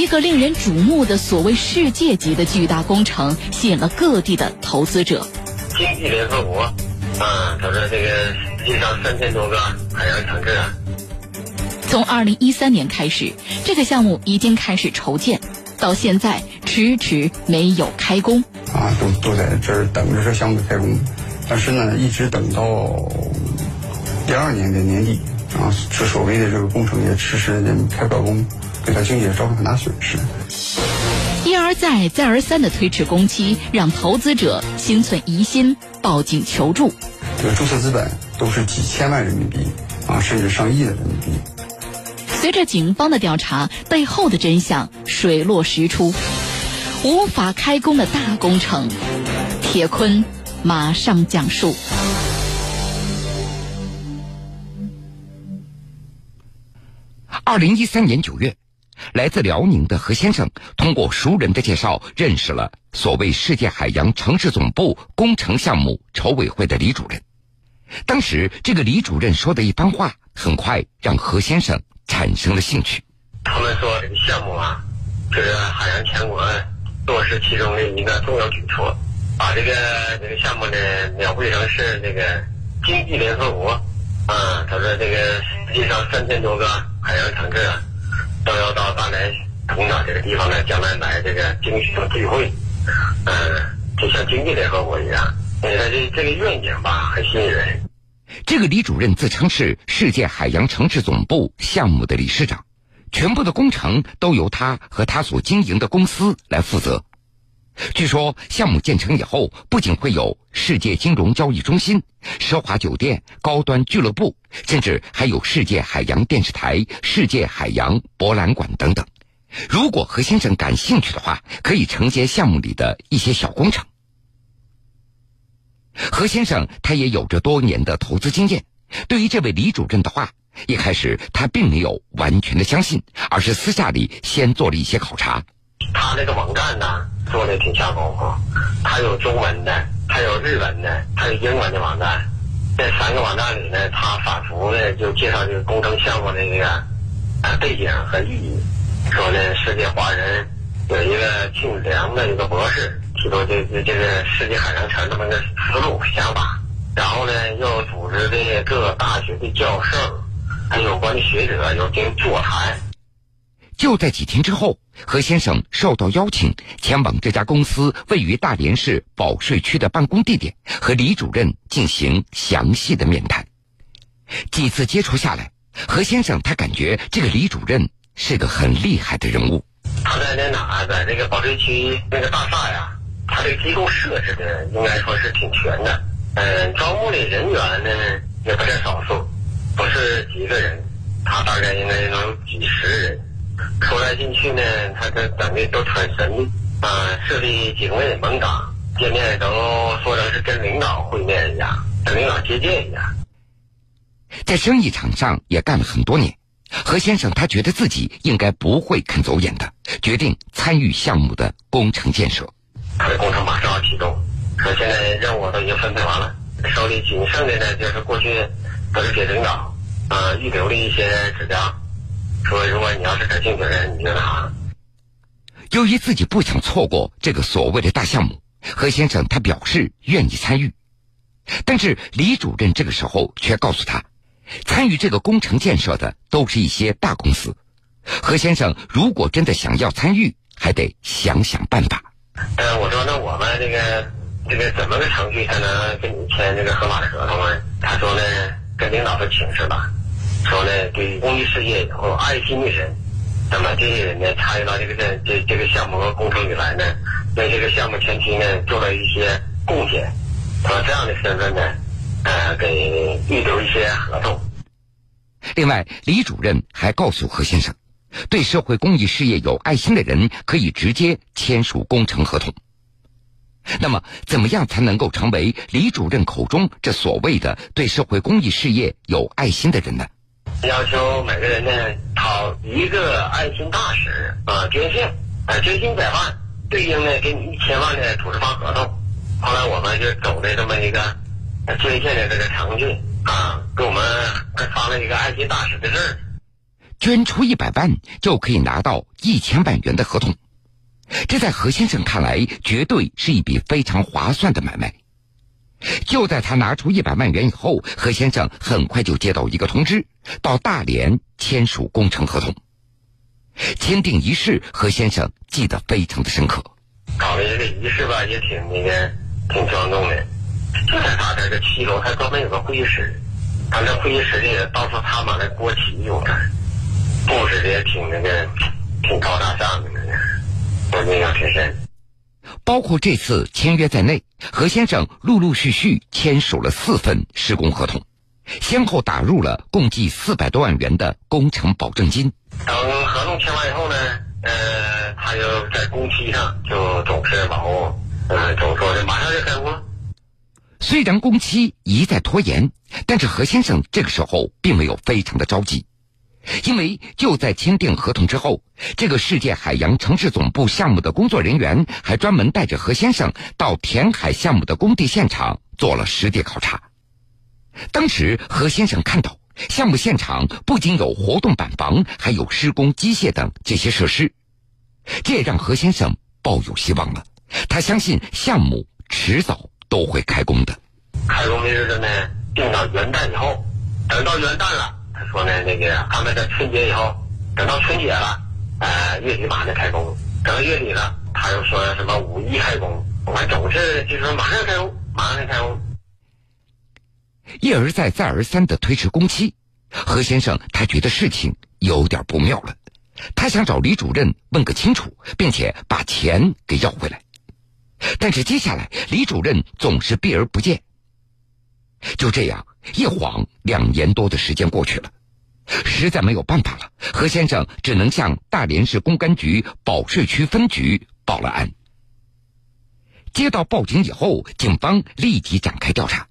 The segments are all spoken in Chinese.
一个令人瞩目的所谓世界级的巨大工程，吸引了各地的投资者。经济联合国啊，他说这个世界上三千多个海洋城市啊。从二零一三年开始，这个项目已经开始筹建，到现在迟迟没有开工。啊，都都在这儿等着这项目开工，但是呢，一直等到第二年的年底啊，这所谓的这个工程也迟迟的开不了工，给他经济造成很大损失。一而再、再而三的推迟工期，让投资者心存疑心，报警求助。这个注册资本都是几千万人民币啊，甚至上亿的人民币。随着警方的调查，背后的真相水落石出。无法开工的大工程，铁坤马上讲述。二零一三年九月，来自辽宁的何先生通过熟人的介绍，认识了所谓世界海洋城市总部工程项目筹委会的李主任。当时，这个李主任说的一番话，很快让何先生产生了兴趣。他们说这个项目啊，就是海洋强国。落实其中的一个重要举措，把这个这个项目呢描绘成是这个经济联合国啊。他说这个世界上三千多个海洋城市啊，都要到大连通岛这个地方呢，将来来这个经济聚会，嗯，就像经济联合国一样。他这这个愿景吧，很吸引人。这个李主任自称是世界海洋城市总部项目的理事长。全部的工程都由他和他所经营的公司来负责。据说项目建成以后，不仅会有世界金融交易中心、奢华酒店、高端俱乐部，甚至还有世界海洋电视台、世界海洋博览馆等等。如果何先生感兴趣的话，可以承接项目里的一些小工程。何先生他也有着多年的投资经验，对于这位李主任的话。一开始他并没有完全的相信，而是私下里先做了一些考察。他那个网站呢，做的挺下功夫。他有中文的，他有日文的，还有英文的网站。在三个网站里呢，他反复的就介绍这个工程项目的一个呃背景和意义。说呢，世界华人有一个姓梁的一个博士提出这这这个世界海洋城这么个思路想法，然后呢，又组织的各大学的教授。还有关的学者有进行座谈。就在几天之后，何先生受到邀请，前往这家公司位于大连市保税区的办公地点，和李主任进行详细的面谈。几次接触下来，何先生他感觉这个李主任是个很厉害的人物。他在那哪，在这个保税区那个大厦呀，他这机构设置的应该说是挺全的。嗯，招募的人员呢也不在少数。不是几个人，他大概应该能几十人，出来进去呢，他这等的都穿神秘啊，设立警卫门岗，见面都说成是跟领导会面一样，跟领导接见一样。在生意场上也干了很多年，何先生他觉得自己应该不会肯走眼的，决定参与项目的工程建设。他的工程马上要启动，说现在任务都已经分配完了，手里仅剩的呢就是过去。都是给领导啊预留了一些指标，说如果你要是感兴趣的人，你就拿。由于自己不想错过这个所谓的大项目，何先生他表示愿意参与，但是李主任这个时候却告诉他，参与这个工程建设的都是一些大公司，何先生如果真的想要参与，还得想想办法。呃，我说那我们这个这个怎么个程序才能跟你签这个合法的合同啊？他说呢。跟领导说请示吧，说呢对公益事业有爱心的人，那么这些人呢参与到这个这这这个项目和工程里来呢，为这个项目前期呢做了一些贡献，说这样的身份呢，呃给预留一些合同。另外，李主任还告诉何先生，对社会公益事业有爱心的人可以直接签署工程合同。那么，怎么样才能够成为李主任口中这所谓的对社会公益事业有爱心的人呢？要求每个人呢讨一个爱心大使啊捐献，啊捐献一百万，对应呢给你一千万的土地方合同。后来我们就走的这么一个捐献的这个程序啊，给我们还发了一个爱心大使的证。捐出一百万就可以拿到一千万元的合同，这在何先生看来绝对是一笔非常划算的买卖。就在他拿出一百万元以后，何先生很快就接到一个通知，到大连签署工程合同。签订仪式，何先生记得非常的深刻。搞的这个仪式吧，也挺那个挺庄重的。就在他这个七楼，他专门有个会议室，他那会议室里到处插满了国旗用的，布置的也挺那个，挺高大上的那个，我印象挺深。包括这次签约在内，何先生陆陆续续签署了四份施工合同，先后打入了共计四百多万元的工程保证金。等合同签完以后呢，呃，他就在工期上就总是往后，呃，总说的马上就开工。虽然工期一再拖延，但是何先生这个时候并没有非常的着急，因为就在签订合同之后，这个世界海洋城市总部项目的工作人员还专门带着何先生到填海项目的工地现场做了实地考察。当时何先生看到项目现场不仅有活动板房，还有施工机械等这些设施，这也让何先生抱有希望了。他相信项目迟早。都会开工的。开工的日子呢，定到元旦以后。等到元旦了，说呢，那个安排在春节以后。等到春节了，呃，月底马上开工。等到月底了，他又说什么五一开工。我们总是就说马上开工，马上开工。一而再，再而三的推迟工期，何先生他觉得事情有点不妙了。他想找李主任问个清楚，并且把钱给要回来。但是接下来，李主任总是避而不见。就这样，一晃两年多的时间过去了，实在没有办法了，何先生只能向大连市公安局保税区分局报了案。接到报警以后，警方立即展开调查。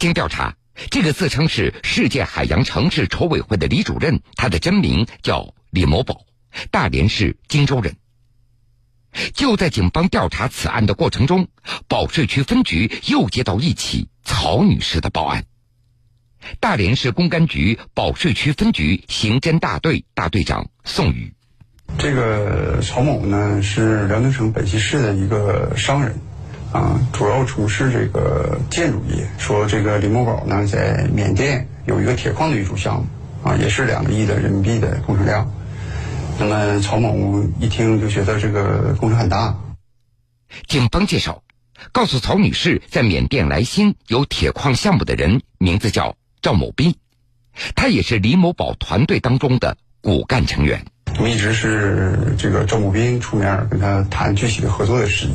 经调查，这个自称是世界海洋城市筹委会的李主任，他的真名叫李某宝，大连市荆州人。就在警方调查此案的过程中，保税区分局又接到一起曹女士的报案。大连市公安局保税区分局刑侦大队大队长宋宇，这个曹某呢是辽宁省本溪市的一个商人，啊，主要从事这个建筑业。说这个李某宝呢在缅甸有一个铁矿的运输项目，啊，也是两个亿的人民币的工程量。那么曹某一听就觉得这个工程很大。警方介绍，告诉曹女士，在缅甸莱新有铁矿项目的人名字叫赵某斌，他也是李某宝团队当中的骨干成员。我们一直是这个赵某斌出面跟他谈具体的合作的事宜。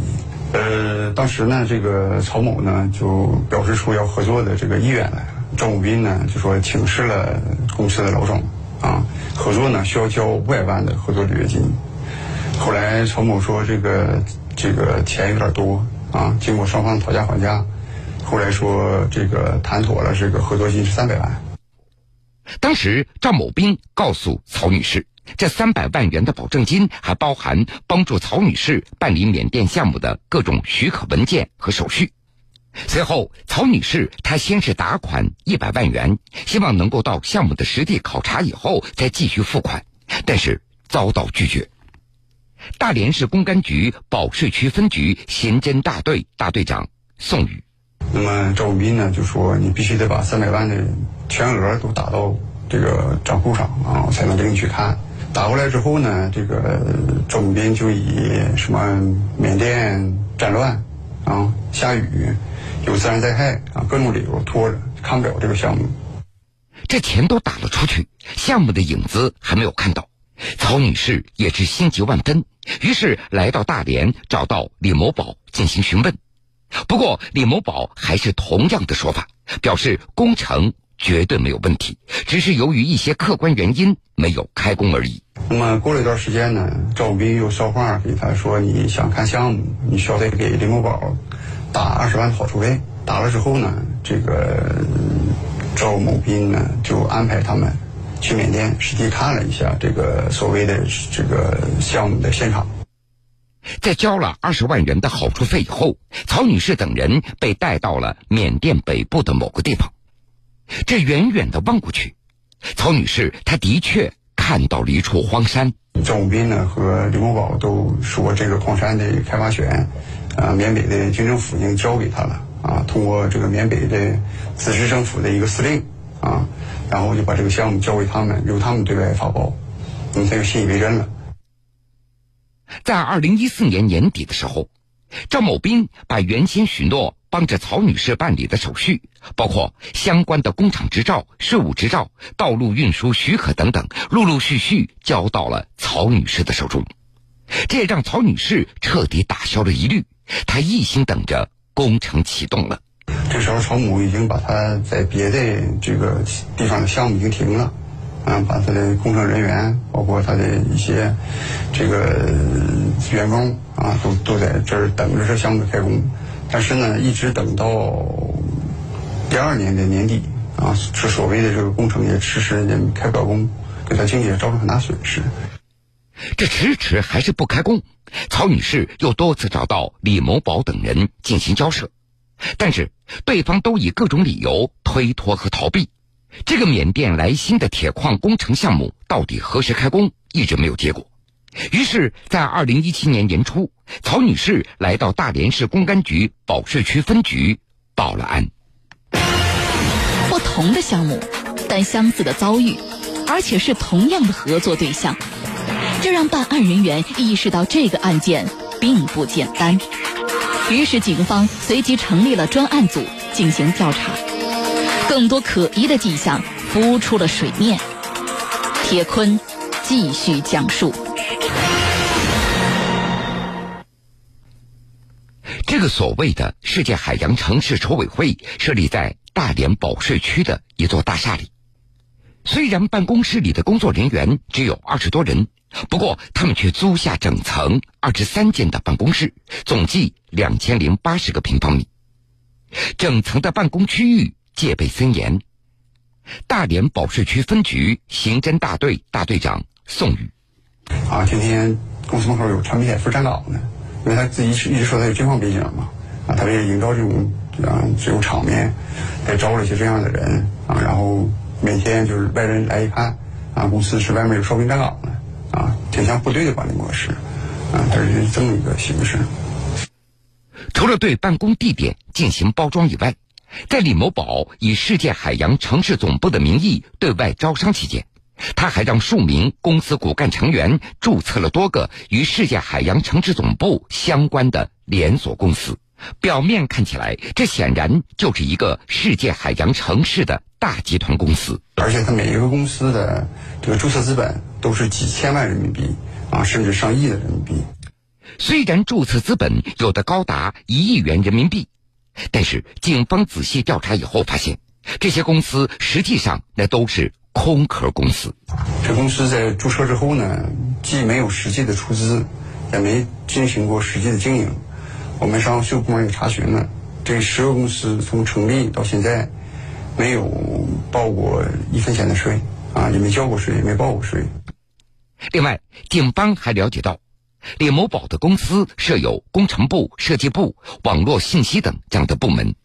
呃，当时呢，这个曹某呢就表示出要合作的这个意愿来了。赵某斌呢就说请示了公司的老总。啊，合作呢需要交五百万的合作履约金。后来曹某说这个这个钱有点多啊，经过双方讨价还价，后来说这个谈妥了，这个合作金是三百万。当时赵某斌告诉曹女士，这三百万元的保证金还包含帮助曹女士办理缅甸项目的各种许可文件和手续。随后，曹女士她先是打款一百万元，希望能够到项目的实地考察以后再继续付款，但是遭到拒绝。大连市公安局保税区分局刑侦大队大队长宋宇，那么赵永斌呢就说：“你必须得把三百万的全额都打到这个账户上啊，才能给你去看。”打过来之后呢，这个赵永斌就以什么缅甸战乱啊、下雨。有自然灾害啊，各种理由拖着看不了这个项目。这钱都打了出去，项目的影子还没有看到。曹女士也是心急万分，于是来到大连找到李某宝进行询问。不过李某宝还是同样的说法，表示工程绝对没有问题，只是由于一些客观原因没有开工而已。那么过了一段时间呢，赵斌又捎话给他说：“你想看项目，你需要得给李某宝。”打二十万的好处费，打了之后呢，这个赵某斌呢就安排他们去缅甸实地看了一下这个所谓的这个项目的现场。在交了二十万元的好处费以后，曹女士等人被带到了缅甸北部的某个地方。这远远的望过去，曹女士她的确看到了一处荒山。赵武斌呢和刘某宝都说这个矿山的开发权，啊，缅北的军政府已经交给他了啊，通过这个缅北的自治政府的一个司令啊，然后就把这个项目交给他们，由他们对外发包，嗯，他就信以为真了。在二零一四年年底的时候，赵某斌把原先许诺帮着曹女士办理的手续，包括相关的工厂执照、税务执照、道路运输许可等等，陆陆续续交到了曹女士的手中。这也让曹女士彻底打消了疑虑，她一心等着工程启动了。这时候，曹某已经把他在别的这个地方的项目已经停了。啊，把他的工程人员，包括他的一些这个员工啊，都都在这儿等着这项目开工。但是呢，一直等到第二年的年底啊，这所谓的这个工程也迟迟也开不了工，给他经济也造成很大损失。这迟迟还是不开工，曹女士又多次找到李某宝等人进行交涉，但是对方都以各种理由推脱和逃避。这个缅甸来新的铁矿工程项目到底何时开工，一直没有结果。于是，在二零一七年年初，曹女士来到大连市公安局保税区分局报了案。不同的项目，但相似的遭遇，而且是同样的合作对象，这让办案人员意识到这个案件并不简单。于是，警方随即成立了专案组进行调查。更多可疑的迹象浮出了水面。铁坤继续讲述：这个所谓的世界海洋城市筹委会设立在大连保税区的一座大厦里。虽然办公室里的工作人员只有二十多人，不过他们却租下整层二十三间的办公室，总计两千零八十个平方米。整层的办公区域。戒备森严。大连保税区分局刑侦大队大队长宋宇，啊，今天公司门口有产品海富站岗的，因为他自己一直说他有军方背景嘛，啊，他为了营造这种啊这种场面，还招了一些这样的人啊，然后每天就是外人来一看，啊，公司是外面有哨兵站岗的，啊，挺像部队的管理模式，啊，它是这么一个形式。除了对办公地点进行包装以外，在李某宝以世界海洋城市总部的名义对外招商期间，他还让数名公司骨干成员注册了多个与世界海洋城市总部相关的连锁公司。表面看起来，这显然就是一个世界海洋城市的大集团公司。而且，他每一个公司的这个注册资本都是几千万人民币啊，甚至上亿的人民币。虽然注册资本有的高达一亿元人民币。但是，警方仔细调查以后发现，这些公司实际上那都是空壳公司。这公司在注册之后呢，既没有实际的出资，也没进行过实际的经营。我们上税务部门也查询了，这十个公司从成立到现在，没有报过一分钱的税啊，也没交过税，也没报过税。另外，警方还了解到。李某宝的公司设有工程部、设计部、网络信息等这样的部门。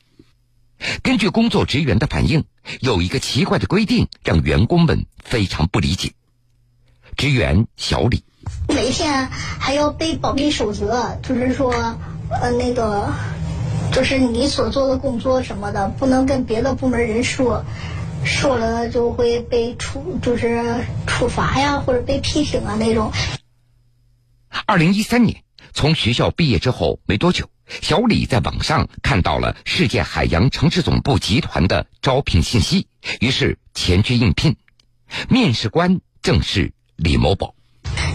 根据工作职员的反映，有一个奇怪的规定让员工们非常不理解。职员小李，每天还要背保密守则，就是说，呃，那个，就是你所做的工作什么的，不能跟别的部门人说，说了就会被处，就是处罚呀，或者被批评啊那种。二零一三年，从学校毕业之后没多久，小李在网上看到了世界海洋城市总部集团的招聘信息，于是前去应聘。面试官正是李某宝。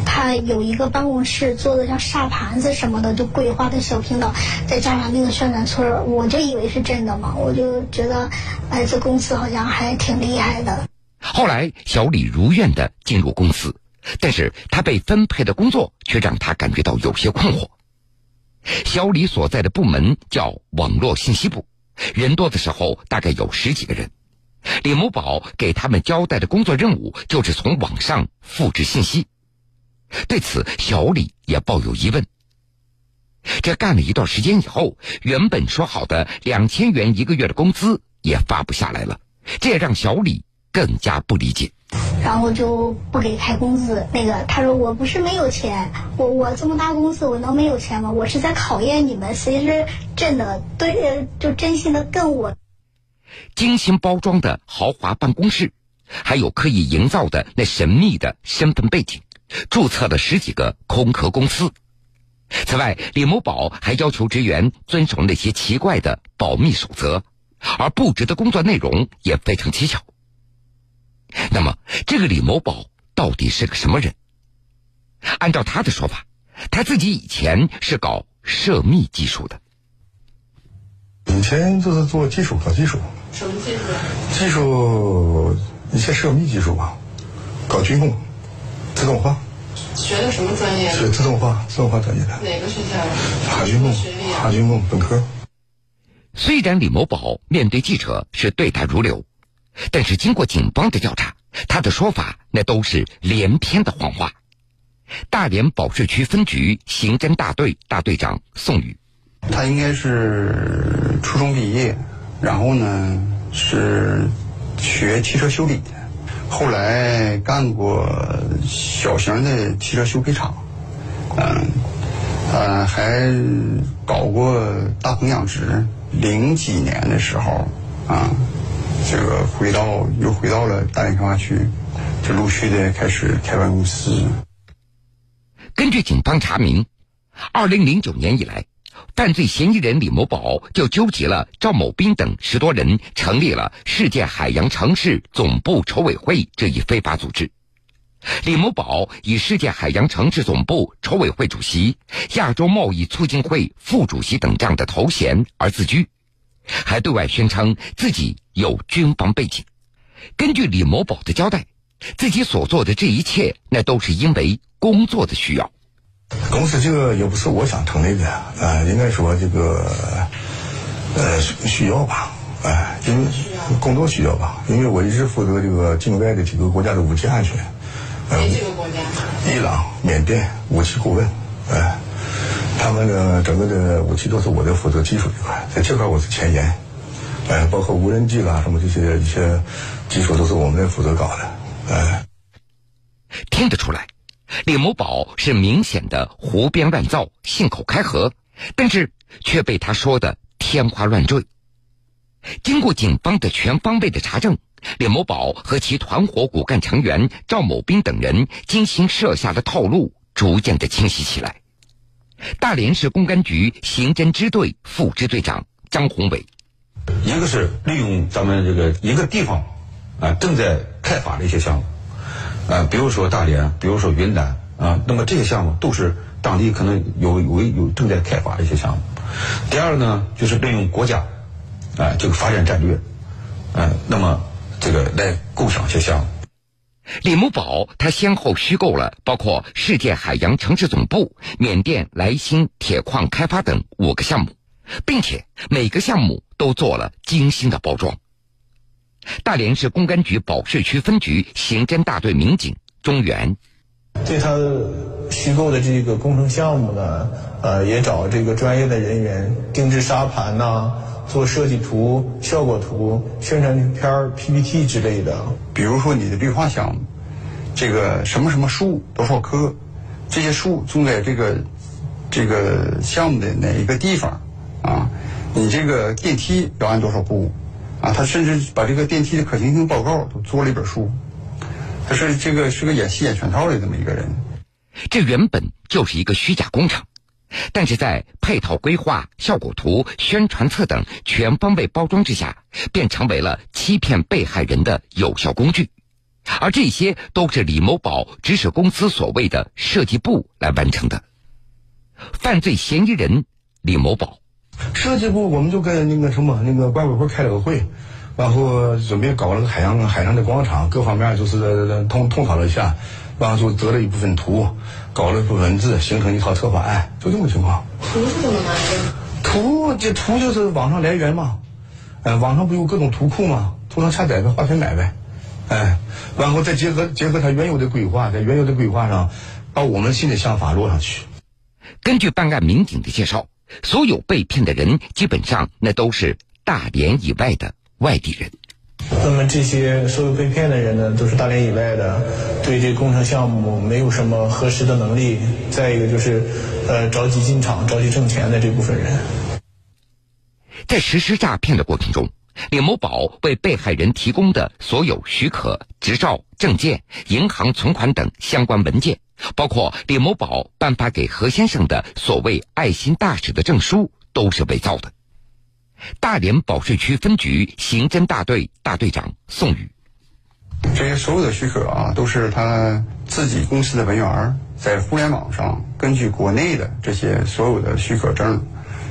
他有一个办公室，做的像沙盘子什么的，就规划的小平岛，再加上那个宣传册，我就以为是真的嘛，我就觉得，哎，这公司好像还挺厉害的。后来，小李如愿的进入公司。但是他被分配的工作却让他感觉到有些困惑。小李所在的部门叫网络信息部，人多的时候大概有十几个人。李某宝给他们交代的工作任务就是从网上复制信息。对此，小李也抱有疑问。这干了一段时间以后，原本说好的两千元一个月的工资也发不下来了，这也让小李更加不理解。然后就不给开工资。那个他说我不是没有钱，我我这么大公司我能没有钱吗？我是在考验你们，谁是真的对就真心的跟我。精心包装的豪华办公室，还有刻意营造的那神秘的身份背景，注册了十几个空壳公司。此外，李某宝还要求职员遵守那些奇怪的保密守则，而布置的工作内容也非常蹊跷。那么，这个李某宝到底是个什么人？按照他的说法，他自己以前是搞涉密技术的。以前就是做技术，搞技术。什么技术？技术一些涉密技术吧，搞军工，自动化。学的什么专业？学自动化，自动化专业的。哪个学校？海军工。哈军工本科。虽然李某宝面对记者是对答如流。但是经过警方的调查，他的说法那都是连篇的谎话。大连保税区分局刑侦大队大队长宋宇，他应该是初中毕业，然后呢是学汽车修理的，后来干过小型的汽车修配厂，嗯，呃还搞过大棚养殖。零几年的时候啊。这个回到又回到了大连开发区，就陆续的开始开办公司。根据警方查明，二零零九年以来，犯罪嫌疑人李某宝就纠集了赵某斌等十多人，成立了世界海洋城市总部筹委会这一非法组织。李某宝以世界海洋城市总部筹委会主席、亚洲贸易促进会副主席等这样的头衔而自居。还对外宣称自己有军方背景。根据李某宝的交代，自己所做的这一切，那都是因为工作的需要。公司这个也不是我想成立的，啊，应该说这个，呃，需要吧，哎，因为工作需要吧，因为我一直负责这个境外的几个国家的武器安全。哪几个国家？伊朗、缅甸武器顾问，哎。他们的整个的武器都是我在负责技术这块，在这块我是前沿，哎，包括无人机啦什么这些一些技术都是我们在负责搞的，哎。听得出来，李某宝是明显的胡编乱造、信口开河，但是却被他说的天花乱坠。经过警方的全方位的查证，李某宝和其团伙骨干成员赵某斌等人精心设下的套路逐渐的清晰起来。大连市公安局刑侦支队副支队长张宏伟，一个是利用咱们这个一个地方啊正在开发的一些项目，啊，比如说大连，比如说云南啊，那么这些项目都是当地可能有有有正在开发的一些项目。第二呢，就是利用国家啊这个发展战略，啊，那么这个来构想一些项目。李某宝，他先后虚构了包括世界海洋城市总部、缅甸莱辛铁矿开发等五个项目，并且每个项目都做了精心的包装。大连市公安局保税区分局刑侦大队民警钟元，对他虚构的这个工程项目呢，呃，也找这个专业的人员定制沙盘呐。做设计图、效果图、宣传片、PPT 之类的。比如说你的绿化项目，这个什么什么树多少棵，这些树种在这个这个项目的哪一个地方啊？你这个电梯要按多少步啊？他甚至把这个电梯的可行性报告都做了一本书。他是这个是个演戏演全套的这么一个人。这原本就是一个虚假工程。但是在配套规划、效果图、宣传册等全方位包装之下，便成为了欺骗被害人的有效工具，而这些都是李某宝指使公司所谓的设计部来完成的。犯罪嫌疑人李某宝，设计部我们就跟那个什么那个管委会开了个会，然后准备搞了个海洋海上的广场，各方面就是通通讨了一下。然后就得了一部分图，搞了一部文字，形成一套策划案，就这么情况。图是怎么来的？图这图就是网上来源嘛，哎，网上不有各种图库吗？图上下载呗，花钱买呗，哎，然后再结合结合他原有的规划，在原有的规划上，把我们新的想法落上去。根据办案民警的介绍，所有被骗的人基本上那都是大连以外的外地人。那么这些所有被骗的人呢，都是大连以外的，对这工程项目没有什么核实的能力。再一个就是，呃，着急进场、着急挣钱的这部分人。在实施诈骗的过程中，李某宝为被害人提供的所有许可、执照、证件、银行存款等相关文件，包括李某宝颁发给何先生的所谓“爱心大使”的证书，都是伪造的。大连保税区分局刑侦大队大队长宋宇：这些所有的许可啊，都是他自己公司的文员在互联网上根据国内的这些所有的许可证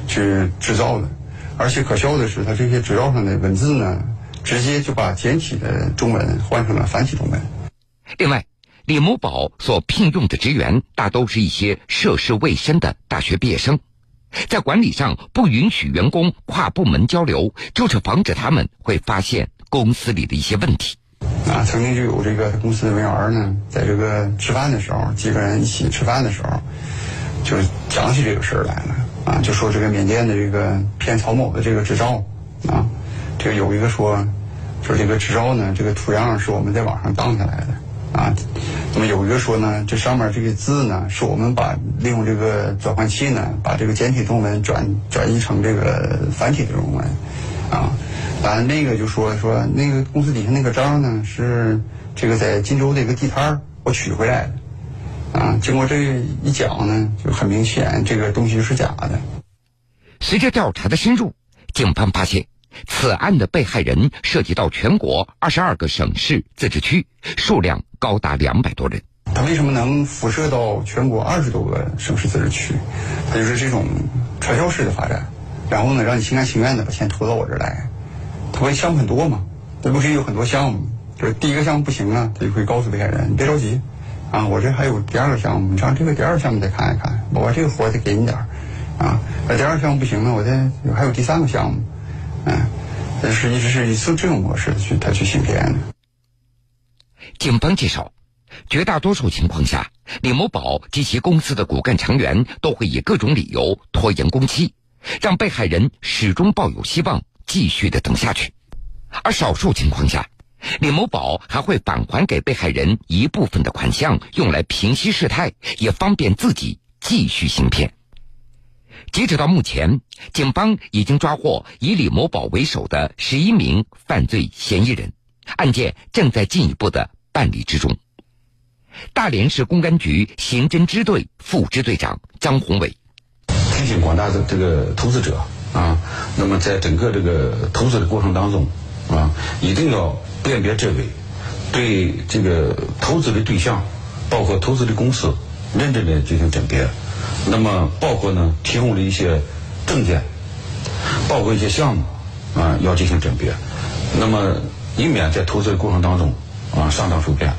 去制造的。而且可笑的是，他这些执照上的文字呢，直接就把简体的中文换成了繁体中文。另外，李某宝所聘用的职员大都是一些涉世未深的大学毕业生，在管理上不允许员工跨部门交流，就是防止他们会发现公司里的一些问题。啊，曾经就有这个公司的文员呢，在这个吃饭的时候，几个人一起吃饭的时候，就是讲起这个事儿来了。啊，就说这个缅甸的这个骗曹某的这个执照，啊，这个有一个说，说这个执照呢，这个图样是我们在网上当下来的，啊，那么有一个说呢，这上面这个字呢，是我们把利用这个转换器呢，把这个简体中文转转译成这个繁体的中文，啊，完那个就说说那个公司底下那个章呢，是这个在荆州的一个地摊儿我取回来的。啊，经过这一讲呢，就很明显，这个东西是假的。随着调查的深入，警方发现，此案的被害人涉及到全国二十二个省市自治区，数量高达两百多人。他为什么能辐射到全国二十多个省市自治区？他就是这种传销式的发展，然后呢，让你心甘情愿的把钱投到我这儿来。他会项目很多嘛，那不是有很多项目，就是第一个项目不行啊，他就会告诉被害人，你别着急。啊，我这还有第二个项目，你上这个第二个项目再看一看，我把这个活再给你点儿，啊，那第二个项目不行了，我再还有第三个项目，嗯，但是一直是以这这种模式去他去行骗的。警方介绍，绝大多数情况下，李某宝及其公司的骨干成员都会以各种理由拖延工期，让被害人始终抱有希望继续的等下去，而少数情况下。李某宝还会返还给被害人一部分的款项，用来平息事态，也方便自己继续行骗。截止到目前，警方已经抓获以李某宝为首的十一名犯罪嫌疑人，案件正在进一步的办理之中。大连市公安局刑侦支队副支队长张宏伟提醒广大的这个投资者啊，那么在整个这个投资的过程当中啊，一定要。辨别真伪，对这个投资的对象，包括投资的公司，认真的进行甄别。那么，包括呢，提供了一些证件，包括一些项目，啊，要进行甄别。那么，以免在投资的过程当中，啊，上当受骗。